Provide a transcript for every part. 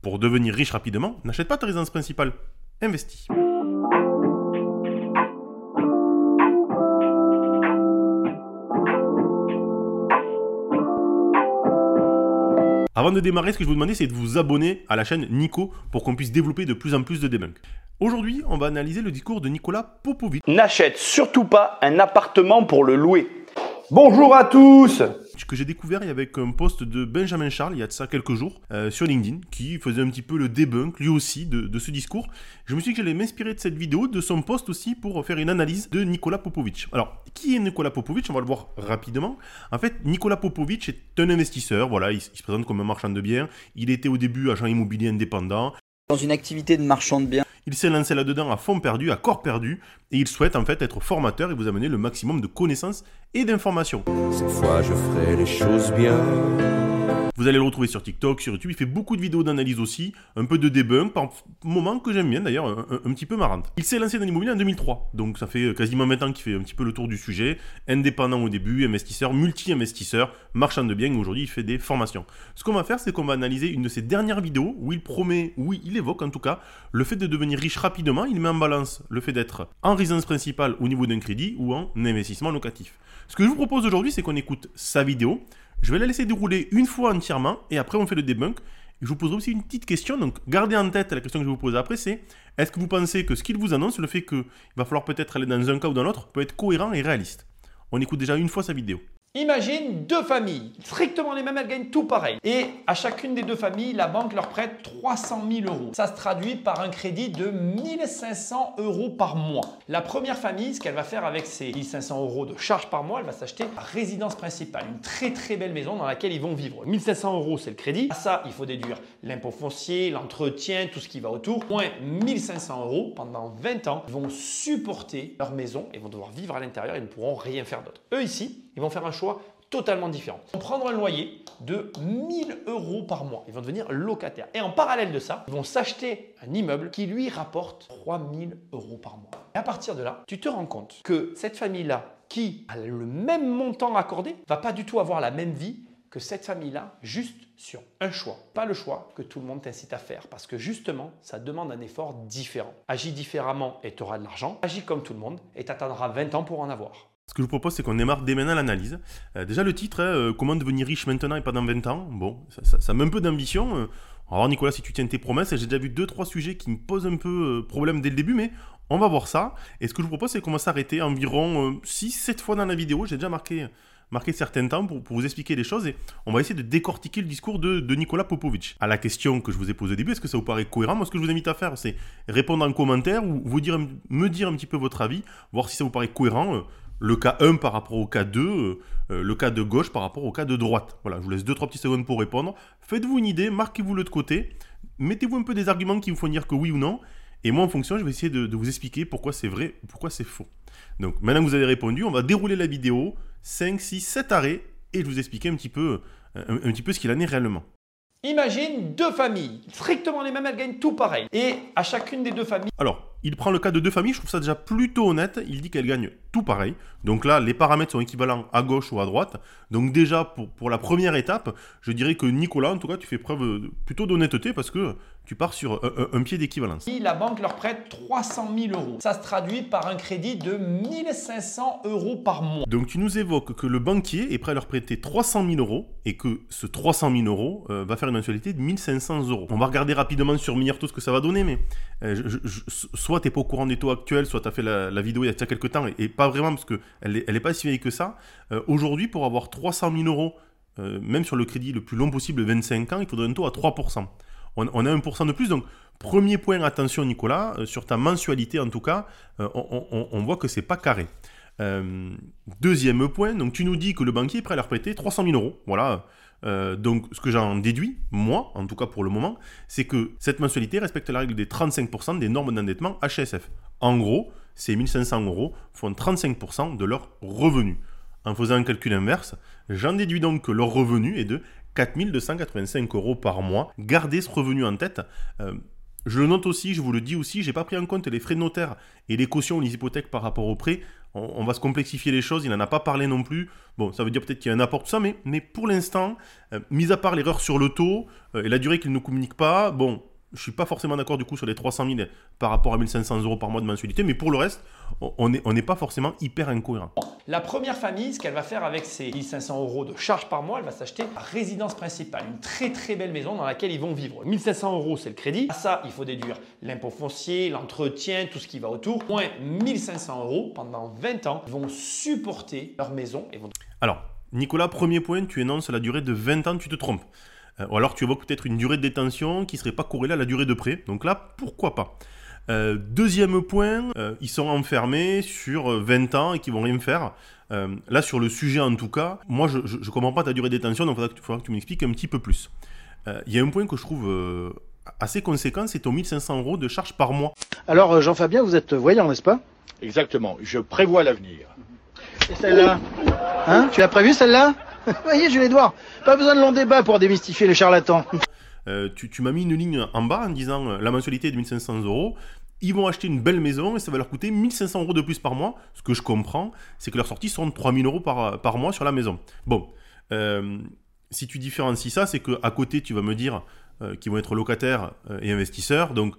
Pour devenir riche rapidement, n'achète pas ta résidence principale, investis. Avant de démarrer, ce que je vous demandais, c'est de vous abonner à la chaîne Nico pour qu'on puisse développer de plus en plus de debunk. Aujourd'hui, on va analyser le discours de Nicolas Popovic. N'achète surtout pas un appartement pour le louer. Bonjour à tous que j'ai découvert avec un post de Benjamin Charles il y a de ça quelques jours euh, sur LinkedIn qui faisait un petit peu le debunk lui aussi de, ce discours. Je me suis dit que j'allais m'inspirer de cette vidéo, de son post aussi pour faire une analyse de Nicolas Popovic. Alors, qui est Nicolas Popovic? On va le voir rapidement. En fait, Nicolas Popovic est un investisseur, voilà, il, il se présente comme un marchand de biens. Il était au début agent immobilier indépendant. Dans une activité de marchand de biens. Il s'est lancé là-dedans à fond perdu, à corps perdu, et il souhaite en fait être formateur et vous amener le maximum de connaissances et d'informations. Cette fois, je ferai les choses bien. Vous allez le retrouver sur TikTok, sur YouTube. Il fait beaucoup de vidéos d'analyse aussi, un peu de debunk, par moment que j'aime bien d'ailleurs, un, petit peu marrante. Il s'est lancé dans l'immobilier en 2003, donc ça fait quasiment 20 ans qu'il fait un petit peu le tour du sujet. Indépendant au début, investisseur, multi-investisseur, marchand de biens. Aujourd'hui, il fait des formations. Ce qu'on va faire, c'est qu'on va analyser une de ses dernières vidéos où il promet, où il évoque en tout cas, le fait de devenir riche rapidement. Il met en balance le fait d'être en résidence principale au niveau d'un crédit ou en investissement locatif. Ce que je vous propose aujourd'hui, c'est qu'on écoute sa vidéo. Je vais la laisser dérouler une fois entièrement et après on fait le debunk. je vous poserai aussi une petite question. Donc gardez en tête la question que je vous poser après, c'est est-ce que vous pensez que ce qu'il vous annonce, le fait qu'il va falloir peut-être aller dans un cas ou dans l'autre, peut être cohérent et réaliste? On écoute déjà une fois sa vidéo. Imagine deux familles, strictement les mêmes, elles gagnent tout pareil. Et à chacune des deux familles, la banque leur prête 300 000 euros. Ça se traduit par un crédit de 1500 euros par mois. La première famille, ce qu'elle va faire avec ces 1500 euros de charge par mois, elle va s'acheter la résidence principale, une très très belle maison dans laquelle ils vont vivre. 1500 euros, c'est le crédit. À ça, il faut déduire l'impôt foncier, l'entretien, tout ce qui va autour. Moins 1500 euros pendant 20 ans, ils vont supporter leur maison et vont devoir vivre à l'intérieur et ne pourront rien faire d'autre. Eux ici, ils vont faire un choix totalement différent. Ils vont prendre un loyer de 1000 euros par mois. Ils vont devenir locataires. Et en parallèle de ça, ils vont s'acheter un immeuble qui lui rapporte 3000 euros par mois. Et à partir de là, tu te rends compte que cette famille-là, qui a le même montant accordé, va pas du tout avoir la même vie que cette famille-là, juste sur un choix. Pas le choix que tout le monde t'incite à faire, parce que justement, ça demande un effort différent. Agis différemment et tu auras de l'argent. Agis comme tout le monde et tu attendras 20 ans pour en avoir. Ce que je vous propose, c'est qu'on démarre dès maintenant l'analyse. Euh, déjà, le titre, hein, euh, Comment devenir riche maintenant et pas dans 20 ans? Bon, ça, met un peu d'ambition. Euh. Alors, Nicolas, si tu tiens tes promesses, j'ai déjà vu 2-3 sujets qui me posent un peu problème dès le début, mais on va voir ça. Et ce que je vous propose, c'est qu'on va s'arrêter environ 6-7 fois dans la vidéo. J'ai déjà marqué, marqué certains temps pour, vous expliquer les choses et on va essayer de décortiquer le discours de, Nicolas Popovic. À la question que je vous ai posée au début, est-ce que ça vous paraît cohérent? Moi, ce que je vous invite à faire, c'est répondre en commentaire ou vous dire, me dire un petit peu votre avis, voir si ça vous paraît cohérent le cas 1 par rapport au cas 2, euh, euh, le cas de gauche par rapport au cas de droite. Voilà, je vous laisse 2-3 petites secondes pour répondre. Faites-vous une idée, marquez-vous-le de côté, mettez-vous un peu des arguments qui vous font dire que oui ou non, et moi en fonction, je vais essayer de, vous expliquer pourquoi c'est vrai ou pourquoi c'est faux. Donc maintenant que vous avez répondu, on va dérouler la vidéo, 5, 6, 7 arrêts, et je vous expliquer un petit peu, un, un petit peu ce qu'il en est réellement. Imagine deux familles, strictement les mêmes, elles gagnent tout pareil. Et à chacune des deux familles... Alors, il prend le cas de deux familles, je trouve ça déjà plutôt honnête. Il dit qu'elles gagnent tout pareil. Donc là, les paramètres sont équivalents à gauche ou à droite. Donc déjà, pour, pour la première étape, je dirais que Nicolas, en tout cas, tu fais preuve plutôt d'honnêteté parce que tu pars sur un, pied d'équivalence. La banque leur prête 300 000 euros. Ça se traduit par un crédit de 1500 euros par mois. Donc tu nous évoques que le banquier est prêt à leur prêter 300 000 euros et que ce 300 000 euros euh, va faire une mensualité de 1500 euros. On va regarder rapidement sur Miniarto ce que ça va donner, mais euh, je, soit tu n'es pas au courant des taux actuels, soit tu as fait la, vidéo il y a quelques temps, et, pas vraiment parce qu'elle n'est elle est pas si vieille que ça. Euh, aujourd'hui, pour avoir 300 000 euros, même sur le crédit le plus long possible, 25 ans, il faudrait un taux à 3%. On, a 1% de plus, donc premier point, attention Nicolas, euh, sur ta mensualité en tout cas, on, on, voit que c'est pas carré. deuxième point, donc tu nous dis que le banquier est prêt à leur prêter 300 000 euros. Voilà, euh, donc, ce que j'en déduis, moi, en tout cas pour le moment, c'est que cette mensualité respecte la règle des 35% des normes d'endettement HSF. En gros, ces 1500 euros font 35% de leur revenu. En faisant un calcul inverse, j'en déduis donc que leur revenu est de 4285 euros par mois. Gardez ce revenu en tête. Euh, je le note aussi, je vous le dis aussi, j'ai pas pris en compte les frais de notaire et les cautions les hypothèques par rapport au prêt. on, va se complexifier les choses, il n'en a pas parlé non plus. Bon, ça veut dire peut-être qu'il y a un apport, tout ça, mais, mais pour l'instant, euh, mis à part l'erreur sur le taux euh, et la durée qu'il ne communique pas, bon, je suis pas forcément d'accord du coup sur les 300 000 par rapport à 1500 euros par mois de mensualité, mais pour le reste, on n'est on pas forcément hyper incohérent. La première famille, ce qu'elle va faire avec ses 1500 euros de charge par mois, elle va s'acheter résidence principale, une très très belle maison dans laquelle ils vont vivre. 1500 euros, c'est le crédit. À ça, il faut déduire l'impôt foncier, l'entretien, tout ce qui va autour. Moins 1500 euros pendant 20 ans, ils vont supporter leur maison et vont. Alors, Nicolas, premier point, tu énonces la durée de 20 ans, tu te trompes. Euh, ou alors tu évoques peut-être une durée de détention qui ne serait pas corrélée à la durée de prêt. Donc là, pourquoi pas? Euh, deuxième point, euh, ils sont enfermés sur 20 ans et qui vont rien faire. là, sur le sujet en tout cas, moi je ne comprends pas ta durée de détention, donc il faudra, que tu m'expliques un petit peu plus. Il y a un point que je trouve assez conséquent, c'est ton 1500 euros de charge par mois. Alors Jean-Fabien, vous êtes voyant, n'est-ce pas? Exactement, je prévois l'avenir. Et celle-là? Hein? Tu as prévu celle-là? Voyez, vais voir. Pas besoin de long débat pour démystifier les charlatans. Euh, tu, m'as mis une ligne en bas en disant euh, la mensualité est de 1500 euros. Ils vont acheter une belle maison et ça va leur coûter 1500 euros de plus par mois. Ce que je comprends, c'est que leurs sorties seront de 3000 euros par, par mois sur la maison. Bon, euh, si tu différencies ça, c'est qu'à côté, tu vas me dire qu'ils vont être locataires et investisseurs. Donc,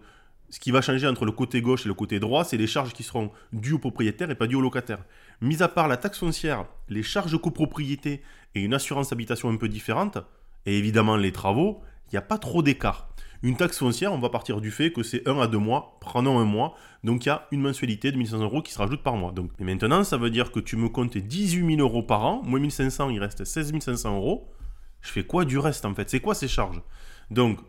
ce qui va changer entre le côté gauche et le côté droit, c'est les charges qui seront dues aux propriétaires et pas dues aux locataires. Mis à part la taxe foncière, les charges copropriété et une assurance habitation un peu différente, et évidemment les travaux, il n'y a pas trop d'écart. Une taxe foncière, on va partir du fait que c'est 1 à 2 mois, prenons un mois, donc il y a une mensualité de 1500 euros qui se rajoute par mois. Donc, et maintenant, ça veut dire que tu me comptes 18 000 euros par an, moins 1500, il reste 16 500 euros. Je fais quoi du reste en fait? C'est quoi ces charges? Donc,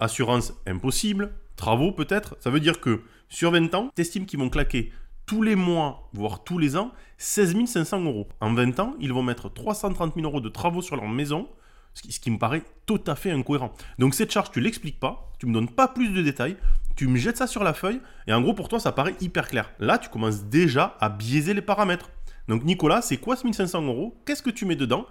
assurance impossible, travaux peut-être. Ça veut dire que sur 20 ans, tu estimes qu'ils vont claquer tous les mois, voire tous les ans, 16 500 euros. En 20 ans, ils vont mettre 330 000 euros de travaux sur leur maison, ce qui, me paraît tout à fait incohérent. Donc cette charge, tu l'expliques pas, tu me donnes pas plus de détails, tu me jettes ça sur la feuille, et en gros pour toi ça paraît hyper clair. Là, tu commences déjà à biaiser les paramètres. Donc Nicolas, c'est quoi ce 1500 euros? Qu'est-ce que tu mets dedans?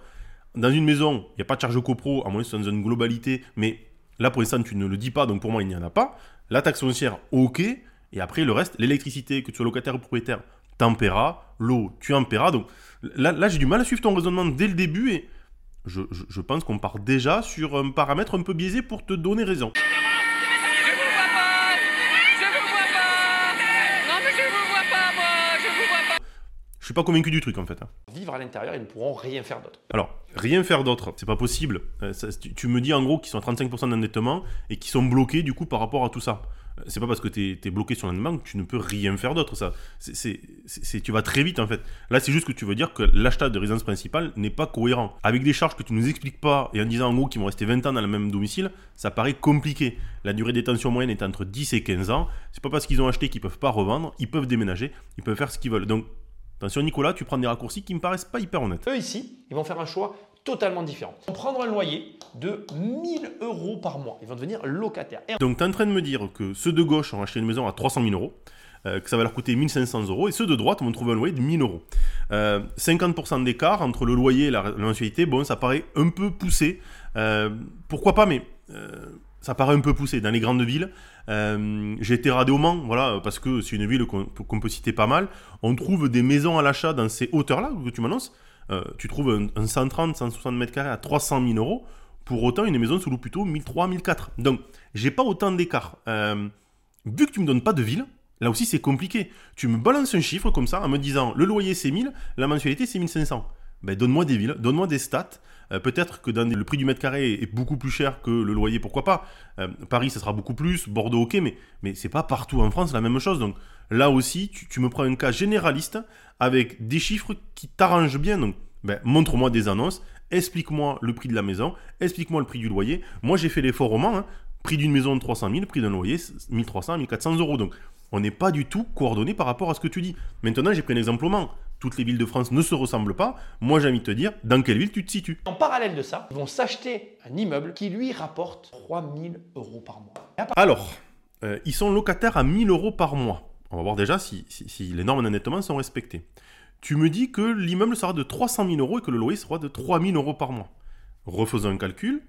Dans une maison, il n'y a pas de charge copro, à moins que ce soit dans une globalité, mais là pour l'instant tu ne le dis pas, donc pour moi il n'y en a pas. La taxe foncière, ok. Et après, le reste, l'électricité, que tu sois locataire ou propriétaire, t'en paieras. L'eau, tu en paieras. Donc là, là j'ai du mal à suivre ton raisonnement dès le début et je, je, pense qu'on part déjà sur un paramètre un peu biaisé pour te donner raison. Je suis pas convaincu du truc en fait. Hein. Vivre à l'intérieur, ils ne pourront rien faire d'autre. Alors, rien faire d'autre, c'est pas possible. Euh, tu, tu, me dis en gros qu'ils sont à 35% d'endettement et qu'ils sont bloqués du coup par rapport à tout ça c'est pas parce que tu es, bloqué sur l'endettement que tu ne peux rien faire d'autre. Ça, c'est, tu vas très vite en fait. Là, c'est juste que tu veux dire que l'achat de résidence principale n'est pas cohérent. Avec des charges que tu nous expliques pas et en disant en gros qu'ils vont rester 20 ans dans le même domicile, ça paraît compliqué. La durée de détention moyenne est entre 10 et 15 ans. C'est pas parce qu'ils ont acheté qu'ils peuvent pas revendre. Ils peuvent déménager, ils peuvent faire ce qu'ils veulent. Donc, attention Nicolas, tu prends des raccourcis qui me paraissent pas hyper honnêtes. Eux ici, ils vont faire un choix totalement différent. Ils vont prendre un loyer de 1000 euros par mois. Ils vont devenir locataires. Donc tu es en train de me dire que ceux de gauche ont acheté une maison à 300 000 euros, euh, que ça va leur coûter 1500 euros, et ceux de droite vont trouver un loyer de 1000 euros. 50% euh, d'écart entre le loyer et la, mensualité, bon, ça paraît un peu poussé. Euh, pourquoi pas, mais ça paraît un peu poussé dans les grandes villes. J'ai été radé au Mans, voilà, parce que c'est une ville qu'on peut citer pas mal. On trouve des maisons à l'achat dans ces hauteurs-là que tu m'annonces. Euh, tu trouves un, 130, 160 mètres carrés à 300 000 euros. Pour autant, une maison se loue plutôt 1300, 1004. Donc, j'ai pas autant d'écart. Euh, vu que tu me donnes pas de ville, là aussi c'est compliqué. Tu me balances un chiffre comme ça en me disant le loyer c'est 1000, la mensualité c'est 1500. Ben, donne-moi des villes, donne-moi des stats. Euh, peut-être que le prix du mètre carré est beaucoup plus cher que le loyer, pourquoi pas. Paris, ça sera beaucoup plus, Bordeaux, ok, mais, mais c'est pas partout en France la même chose. Donc là aussi, tu, tu me prends un cas généraliste avec des chiffres qui t'arrangent bien. Donc, ben, montre-moi des annonces, explique-moi le prix de la maison, explique-moi le prix du loyer. Moi, j'ai fait l'effort au Mans, hein. prix d'une maison de 300 000, prix d'un loyer 1300, 1400 euros. Donc, on n'est pas du tout coordonné par rapport à ce que tu dis. Maintenant, j'ai pris un exemple au Mans. Toutes les villes de France ne se ressemblent pas. Moi, j'ai envie de te dire, dans quelle ville tu te situes En parallèle de ça, ils vont s'acheter un immeuble qui lui rapporte 3000 euros par mois. Alors, euh, ils sont locataires à 1000 euros par mois. On va voir déjà si, les normes d'endettement sont respectées. Tu me dis que l'immeuble sera de 300 000 euros et que le loyer sera de 3 000 euros par mois. Refaisons un calcul.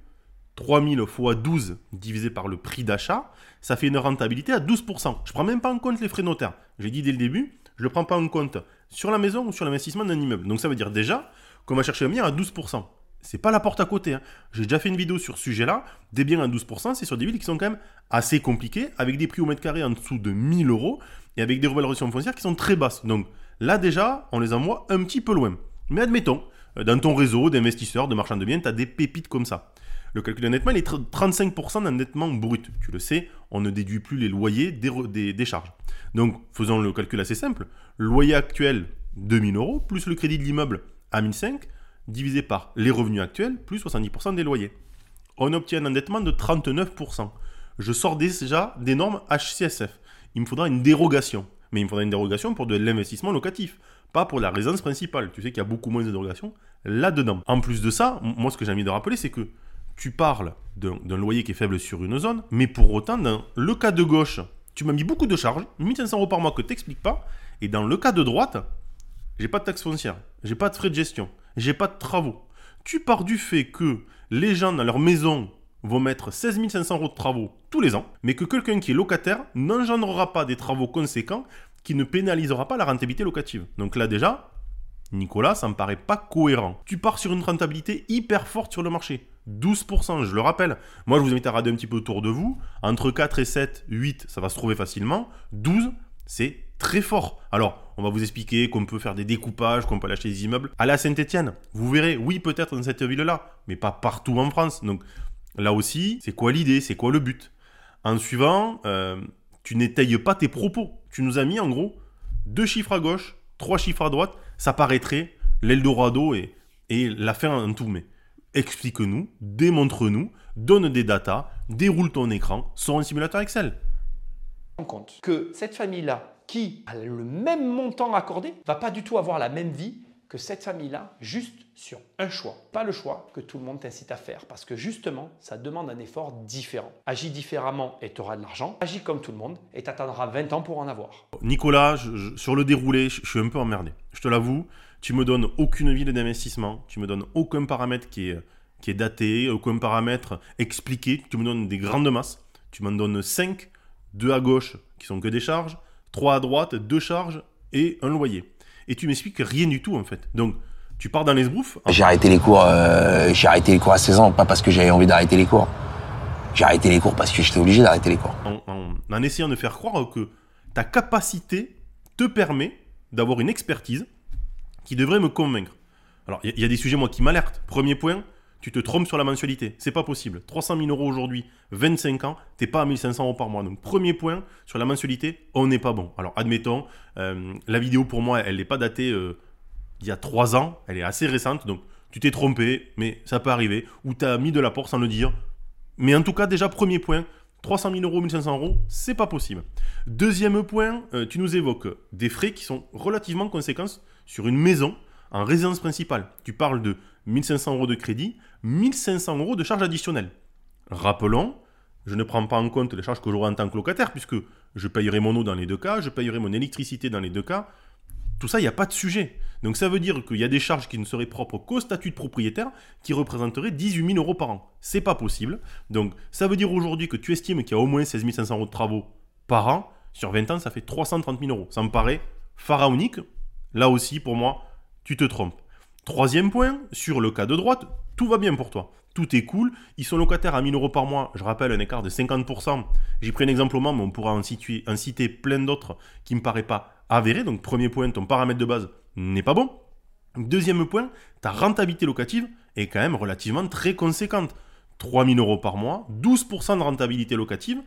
3 000 fois 12 divisé par le prix d'achat, ça fait une rentabilité à 12%. Je ne prends même pas en compte les frais notaires. J'ai dit dès le début, je ne le prends pas en compte sur la maison ou sur l'investissement d'un immeuble. Donc ça veut dire déjà qu'on va chercher un bien à 12%. C'est pas la porte à côté. Hein. J'ai déjà fait une vidéo sur ce sujet-là. Des biens à 12%, c'est sur des villes qui sont quand même assez compliquées, avec des prix au mètre carré en dessous de 1000 euros et avec des revalorisations foncières qui sont très basses. Donc là déjà, on les envoie un petit peu loin. Mais admettons, euh, dans ton réseau d'investisseurs, de marchands de biens, tu as des pépites comme ça. Le calcul d'endettement, il est 35% d'endettement brut. Tu le sais, on ne déduit plus les loyers des, des, charges. Donc, faisons le calcul assez simple. loyer actuel, 2000 euros, plus le crédit de l'immeuble à 1005, divisé par les revenus actuels, plus 70% des loyers. On obtient un endettement de 39%. Je sors déjà des normes HCSF. Il me faudra une dérogation. Mais il me faudra une dérogation pour de l'investissement locatif, pas pour la résidence principale. Tu sais qu'il y a beaucoup moins de dérogations là-dedans. En plus de ça, moi ce que j'ai envie de rappeler, c'est que tu parles d'un loyer qui est faible sur une zone, mais pour autant, dans le cas de gauche, tu m'as mis beaucoup de charges, 1500 euros par mois que tu n'expliques pas, et dans le cas de droite, j'ai pas de taxe foncière, j'ai pas de frais de gestion, j'ai pas de travaux. Tu pars du fait que les gens dans leur maison vont mettre 16 500 euros de travaux tous les ans, mais que quelqu'un qui est locataire n'engendrera pas des travaux conséquents qui ne pénalisera pas la rentabilité locative. Donc là déjà, Nicolas, ça me paraît pas cohérent. Tu pars sur une rentabilité hyper forte sur le marché. 12%, je le rappelle. Moi, je vous invite à regarder un petit peu autour de vous. Entre 4 et 7, 8, ça va se trouver facilement. 12, c'est très fort. Alors, on va vous expliquer qu'on peut faire des découpages, qu'on peut acheter des immeubles. À Saint-Etienne, vous verrez, oui, peut-être dans cette ville-là, mais pas partout en France. Donc, là aussi, c'est quoi l'idée C'est quoi le but? En suivant, euh, tu n'étayes pas tes propos. Tu nous as mis, en gros, deux chiffres à gauche, trois chiffres à droite. Ça paraîtrait l'Eldorado et, et la fin en tout. Mais explique-nous, démontre-nous, donne des datas, déroule ton écran sur un simulateur Excel. On compte que cette famille-là, qui a le même montant accordé, va pas du tout avoir la même vie que cette famille-là, juste sur un choix. Pas le choix que tout le monde t'incite à faire, parce que justement, ça demande un effort différent. Agis différemment et tu auras de l'argent. Agis comme tout le monde et tu attendras 20 ans pour en avoir. Nicolas, sur le déroulé, je, je suis un peu emmerdé. Je te l'avoue, tu me donnes aucune ville d'investissement, tu me donnes aucun paramètre qui est, qui est daté, aucun paramètre expliqué, tu me donnes des grandes masses, tu m'en donnes 5, 2 à gauche qui sont que des charges, 3 à droite, 2 charges et un loyer. Et tu m'expliques rien du tout en fait. Donc tu pars dans les sbrouffes. J'ai arrêté les cours, euh, j'ai arrêté les cours à 16 ans, pas parce que j'avais envie d'arrêter les cours. J'ai arrêté les cours parce que j'étais obligé d'arrêter les cours. En, en essayant de faire croire que ta capacité te permet d'avoir une expertise qui devrait me convaincre. Alors, il y, a des sujets, moi, qui m'alertent. Premier point, tu te trompes sur la mensualité. C'est pas possible. 300 000 euros aujourd'hui, 25 ans, t'es pas à 1500 euros par mois. Donc, premier point, sur la mensualité, on n'est pas bon. Alors, admettons, euh, la vidéo, pour moi, elle n'est pas datée euh, il y a 3 ans. Elle est assez récente. Donc, tu t'es trompé, mais ça peut arriver. Ou tu as mis de la porte sans le dire. Mais en tout cas, déjà, premier point, 300 000 euros, 1500 euros, c'est pas possible. Deuxième point, euh, tu nous évoques des frais qui sont relativement conséquents sur une maison en résidence principale. Tu parles de 1500 euros de crédit, 1500 euros de charges additionnelles. Rappelons, je ne prends pas en compte les charges que j'aurai en tant que locataire, puisque je payerai mon eau dans les deux cas, je payerai mon électricité dans les deux cas. Tout ça, il n'y a pas de sujet. Donc ça veut dire qu'il y a des charges qui ne seraient propres qu'au statut de propriétaire qui représenteraient 18 000 euros par an. C'est pas possible. Donc ça veut dire aujourd'hui que tu estimes qu'il y a au moins 16 500 euros de travaux par an. Sur 20 ans, ça fait 330 000 euros. Ça me paraît pharaonique. Là aussi, pour moi, tu te trompes. Troisième point, sur le cas de droite, tout va bien pour toi. Tout est cool. Ils sont locataires à 1000 euros par mois. Je rappelle un écart de 50%. J'ai pris un exemple au moment, mais on pourra en, en citer plein d'autres qui ne me paraissent pas avérés. Donc, premier point, ton paramètre de base n'est pas bon. Deuxième point, ta rentabilité locative est quand même relativement très conséquente. 3000 euros par mois, 12% de rentabilité locative,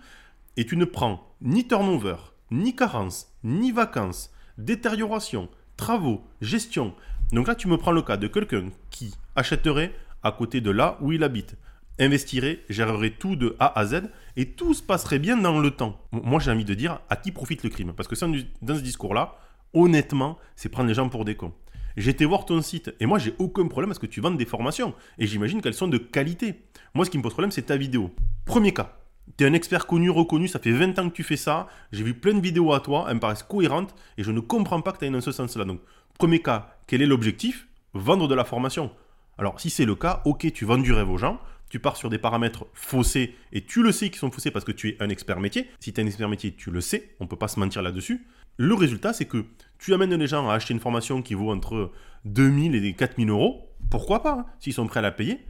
et tu ne prends ni turnover, ni carence, ni vacances, détérioration, travaux, gestion. Donc là, tu me prends le cas de quelqu'un qui achèterait à côté de là où il habite, investirait, gérerait tout de A à Z, et tout se passerait bien dans le temps. Moi, j'ai envie de dire à qui profite le crime. Parce que dans ce discours-là, honnêtement, c'est prendre les gens pour des cons. Été voir ton site et moi j'ai aucun problème à ce que tu vendes des formations et j'imagine qu'elles sont de qualité. Moi ce qui me pose problème c'est ta vidéo. Premier cas, tu es un expert connu, reconnu, ça fait 20 ans que tu fais ça, j'ai vu plein de vidéos à toi, elles me paraissent cohérentes et je ne comprends pas que tu ailles dans ce sens-là. Donc premier cas, quel est l'objectif? Vendre de la formation. Alors si c'est le cas, ok, tu vends du rêve aux gens, tu pars sur des paramètres faussés et tu le sais qu'ils sont faussés parce que tu es un expert métier. Si tu es un expert métier, tu le sais, on ne peut pas se mentir là-dessus. Le résultat, c'est que tu amènes les gens à acheter une formation qui vaut entre 2000 et 4000 euros. Pourquoi pas, hein, s'ils sont prêts à la payer.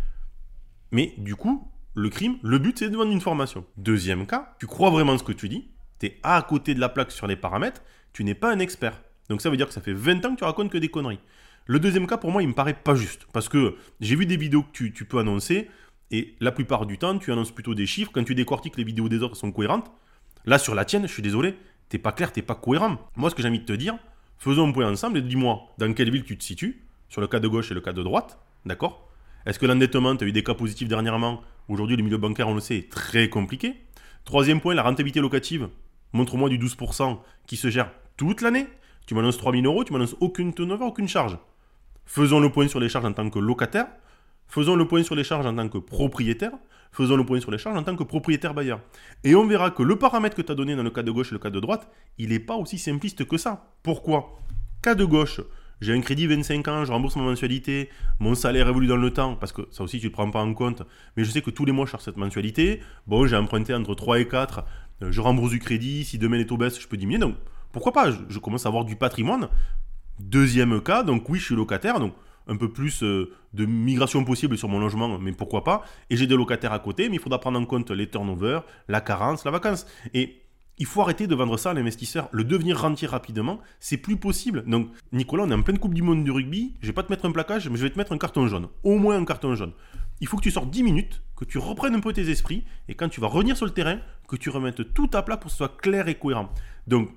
Mais du coup, le crime, le but, c'est de vendre une formation. Deuxième cas, tu crois vraiment ce que tu dis, tu es à côté de la plaque sur les paramètres, tu n'es pas un expert. Donc ça veut dire que ça fait 20 ans que tu racontes que des conneries. Le deuxième cas, pour moi, il me paraît pas juste. Parce que j'ai vu des vidéos que tu, peux annoncer, et la plupart du temps, tu annonces plutôt des chiffres. Quand tu décortiques les vidéos des autres sont cohérentes, là, sur la tienne, je suis désolé, t'es pas clair, t'es pas cohérent. Moi, ce que j'ai envie de te dire, faisons un point ensemble et dis-moi dans quelle ville tu te situes, sur le cas de gauche et le cas de droite, d'accord? Est-ce que l'endettement, tu as eu des cas positifs dernièrement? Aujourd'hui, le milieu bancaire, on le sait, est très compliqué. Troisième point, la rentabilité locative. Montre-moi du 12% qui se gère toute l'année. Tu m'annonces 3000 euros, tu m'annonces aucune turnover, aucune charge. Faisons le point sur les charges en tant que locataire. Faisons le point sur les charges en tant que propriétaire. Faisons le point sur les charges en tant que propriétaire bailleur. Et on verra que le paramètre que tu as donné dans le cas de gauche et le cas de droite, il n'est pas aussi simpliste que ça. Pourquoi? Cas de gauche, j'ai un crédit 25 ans, je rembourse ma mensualité, mon salaire évolue dans le temps, parce que ça aussi tu ne le prends pas en compte, mais je sais que tous les mois je cherche cette mensualité. Bon, j'ai emprunté entre 3 et 4, euh, je rembourse du crédit, si demain les taux baissent, je peux diminuer. Donc pourquoi pas? Je, commence à avoir du patrimoine. Deuxième cas, donc oui, je suis locataire, donc un peu plus euh, de migration possible sur mon logement, mais pourquoi pas? Et j'ai des locataires à côté, mais il faudra prendre en compte les turnovers, la carence, la vacance. Et il faut arrêter de vendre ça à l'investisseur. Le devenir rentier rapidement, c'est plus possible. Donc, Nicolas, on est en pleine Coupe du Monde du rugby. Je vais pas te mettre un plaquage, mais je vais te mettre un carton jaune. Au moins un carton jaune. Il faut que tu sortes 10 minutes, que tu reprennes un peu tes esprits, et quand tu vas revenir sur le terrain, que tu remettes tout à plat pour que ce soit clair et cohérent. Donc,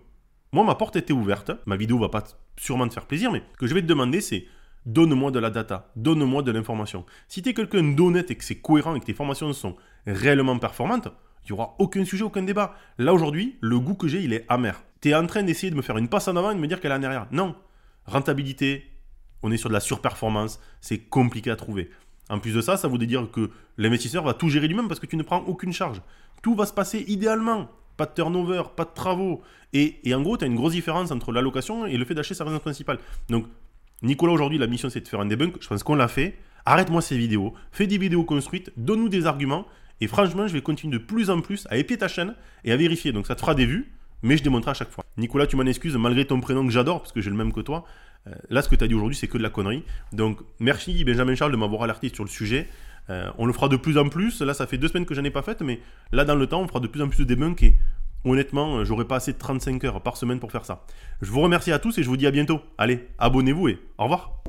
moi, ma porte était ouverte. Ma vidéo va pas sûrement te faire plaisir, mais ce que je vais te demander, c'est donne-moi de la data, donne-moi de l'information. Si tu es quelqu'un d'honnête et que c'est cohérent et que tes formations sont réellement performantes, il n'y aura aucun sujet, aucun débat. Là aujourd'hui, le goût que j'ai, il est amer. Tu es en train d'essayer de me faire une passe en avant et de me dire qu'elle est en arrière. Non. Rentabilité, on est sur de la surperformance, c'est compliqué à trouver. En plus de ça, ça voudrait dire que l'investisseur va tout gérer lui-même parce que tu ne prends aucune charge. Tout va se passer idéalement. Pas de turnover, pas de travaux. Et, en gros, tu as une grosse différence entre l'allocation et le fait d'acheter sa résidence principale. Donc, Nicolas, aujourd'hui, la mission, c'est de faire un debunk. Je pense qu'on l'a fait. Arrête-moi ces vidéos. Fais des vidéos construites. Donne-nous des arguments. Et franchement, je vais continuer de plus en plus à épier ta chaîne et à vérifier. Donc ça te fera des vues, mais je démontrerai à chaque fois. Nicolas, tu m'en excuses, malgré ton prénom que j'adore, parce que j'ai le même que toi. Euh, là, ce que tu as dit aujourd'hui, c'est que de la connerie. Donc merci Benjamin Charles de m'avoir alerté sur le sujet. Euh, on le fera de plus en plus. Là, ça fait deux semaines que je n'en ai pas fait, mais là, dans le temps, on fera de plus en plus de debunk et honnêtement, j'aurai pas assez de 35 heures par semaine pour faire ça. Je vous remercie à tous et je vous dis à bientôt. Allez, abonnez-vous et au revoir.